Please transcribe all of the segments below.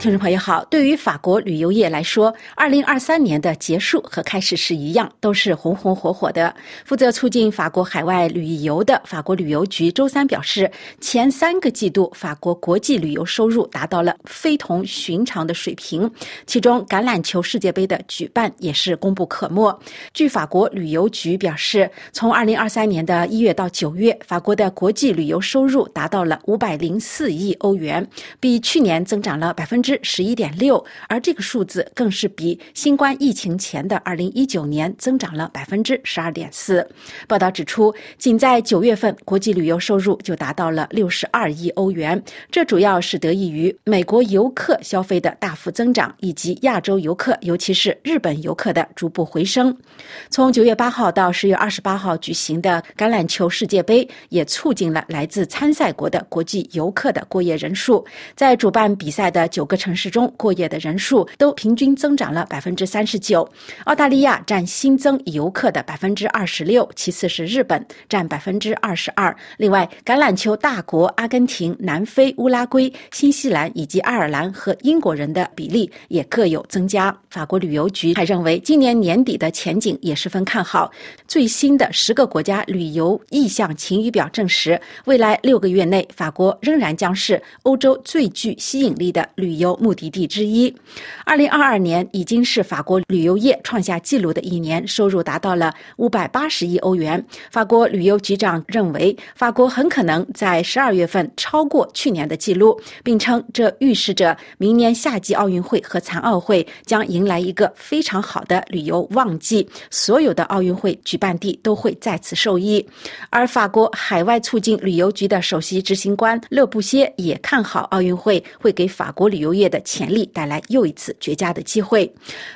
听众朋友好，对于法国旅游业来说，二零二三年的结束和开始是一样，都是红红火火的。负责促进法国海外旅游的法国旅游局周三表示，前三个季度法国国际旅游收入达到了非同寻常的水平，其中橄榄球世界杯的举办也是功不可没。据法国旅游局表示，从二零二三年的一月到九月，法国的国际旅游收入达到了五百零四亿欧元，比去年增长了百分之。十一点六，而这个数字更是比新冠疫情前的二零一九年增长了百分之十二点四。报道指出，仅在九月份，国际旅游收入就达到了六十二亿欧元，这主要是得益于美国游客消费的大幅增长，以及亚洲游客，尤其是日本游客的逐步回升。从九月八号到十月二十八号举行的橄榄球世界杯，也促进了来自参赛国的国际游客的过夜人数，在主办比赛的九个城市。中过夜的人数都平均增长了百分之三十九，澳大利亚占新增游客的百分之二十六，其次是日本占百分之二十二。另外，橄榄球大国阿根廷、南非、乌拉圭、新西兰以及爱尔兰和英国人的比例也各有增加。法国旅游局还认为，今年年底的前景也十分看好。最新的十个国家旅游意向晴雨表证实，未来六个月内，法国仍然将是欧洲最具吸引力的旅游目。的地之一，二零二二年已经是法国旅游业创下纪录的一年，收入达到了五百八十亿欧元。法国旅游局长认为，法国很可能在十二月份超过去年的记录，并称这预示着明年夏季奥运会和残奥会将迎来一个非常好的旅游旺季，所有的奥运会举办地都会再次受益。而法国海外促进旅游局的首席执行官勒布歇也看好奥运会会给法国旅游业业的。潜力带来又一次绝佳的机会。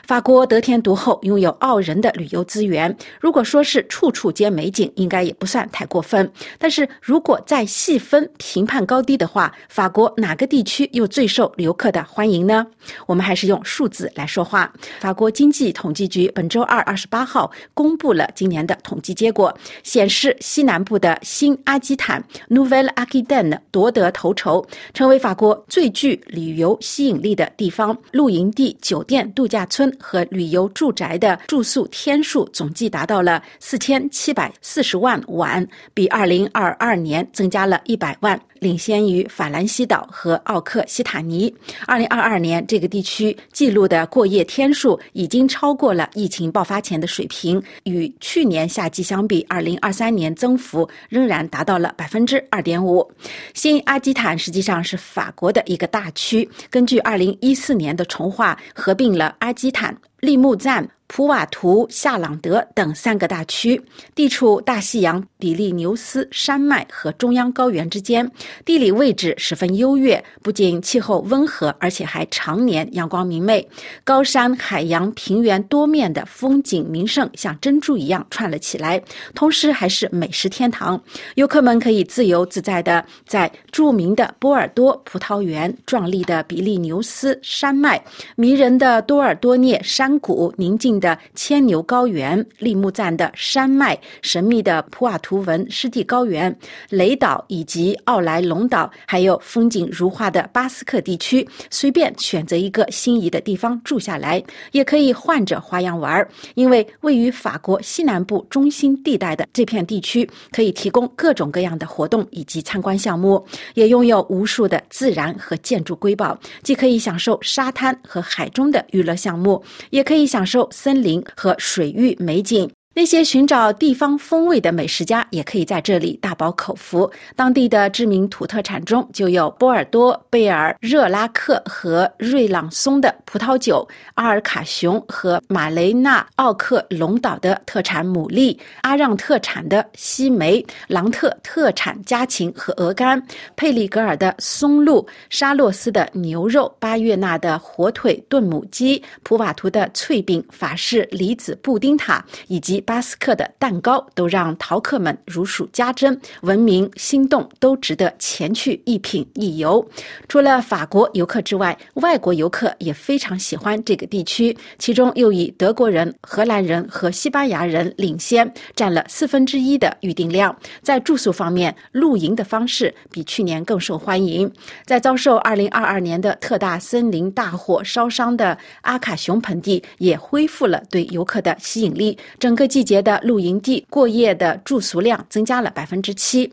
法国得天独厚，拥有傲人的旅游资源。如果说是处处皆美景，应该也不算太过分。但是如果再细分评判高低的话，法国哪个地区又最受游客的欢迎呢？我们还是用数字来说话。法国经济统计局本周二二十八号公布了今年的统计结果，显示西南部的新阿基坦 （Nouvelle Aquitaine） 夺得头筹，成为法国最具旅游吸引。力的地方，露营地、酒店、度假村和旅游住宅的住宿天数总计达到了四千七百四十万晚，比二零二二年增加了一百万。领先于法兰西岛和奥克西塔尼。二零二二年，这个地区记录的过夜天数已经超过了疫情爆发前的水平。与去年夏季相比，二零二三年增幅仍然达到了百分之二点五。新阿基坦实际上是法国的一个大区，根据二零一四年的重划，合并了阿基坦、利木赞。普瓦图、夏朗德等三个大区，地处大西洋比利牛斯山脉和中央高原之间，地理位置十分优越。不仅气候温和，而且还常年阳光明媚。高山、海洋、平原多面的风景名胜像珍珠一样串了起来，同时还是美食天堂。游客们可以自由自在的在著名的波尔多葡萄园、壮丽的比利牛斯山脉、迷人的多尔多涅山谷、宁静。的牵牛高原、利木赞的山脉、神秘的普瓦图文湿地高原、雷岛以及奥莱龙岛，还有风景如画的巴斯克地区，随便选择一个心仪的地方住下来，也可以换着花样玩。因为位于法国西南部中心地带的这片地区，可以提供各种各样的活动以及参观项目，也拥有无数的自然和建筑瑰宝，既可以享受沙滩和海中的娱乐项目，也可以享受。森林和水域美景。那些寻找地方风味的美食家也可以在这里大饱口福。当地的知名土特产中就有波尔多、贝尔、热拉克和瑞朗松的葡萄酒，阿尔卡雄和马雷纳奥克隆岛的特产牡蛎，阿让特产的西梅，朗特特产家禽和鹅肝，佩里格尔的松露，沙洛斯的牛肉，巴约纳的火腿炖母鸡，普瓦图的脆饼，法式梨子布丁塔，以及。巴斯克的蛋糕都让陶客们如数家珍，闻名心动，都值得前去一品一游。除了法国游客之外，外国游客也非常喜欢这个地区，其中又以德国人、荷兰人和西班牙人领先，占了四分之一的预订量。在住宿方面，露营的方式比去年更受欢迎。在遭受2022年的特大森林大火烧伤的阿卡熊盆地，也恢复了对游客的吸引力。整个季节的露营地过夜的住宿量增加了百分之七。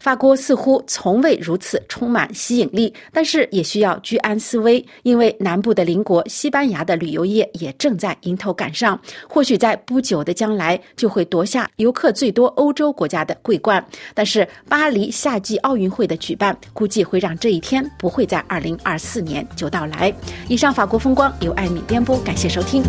法国似乎从未如此充满吸引力，但是也需要居安思危，因为南部的邻国西班牙的旅游业也正在迎头赶上，或许在不久的将来就会夺下游客最多欧洲国家的桂冠。但是巴黎夏季奥运会的举办，估计会让这一天不会在二零二四年就到来。以上法国风光由艾米编播，感谢收听。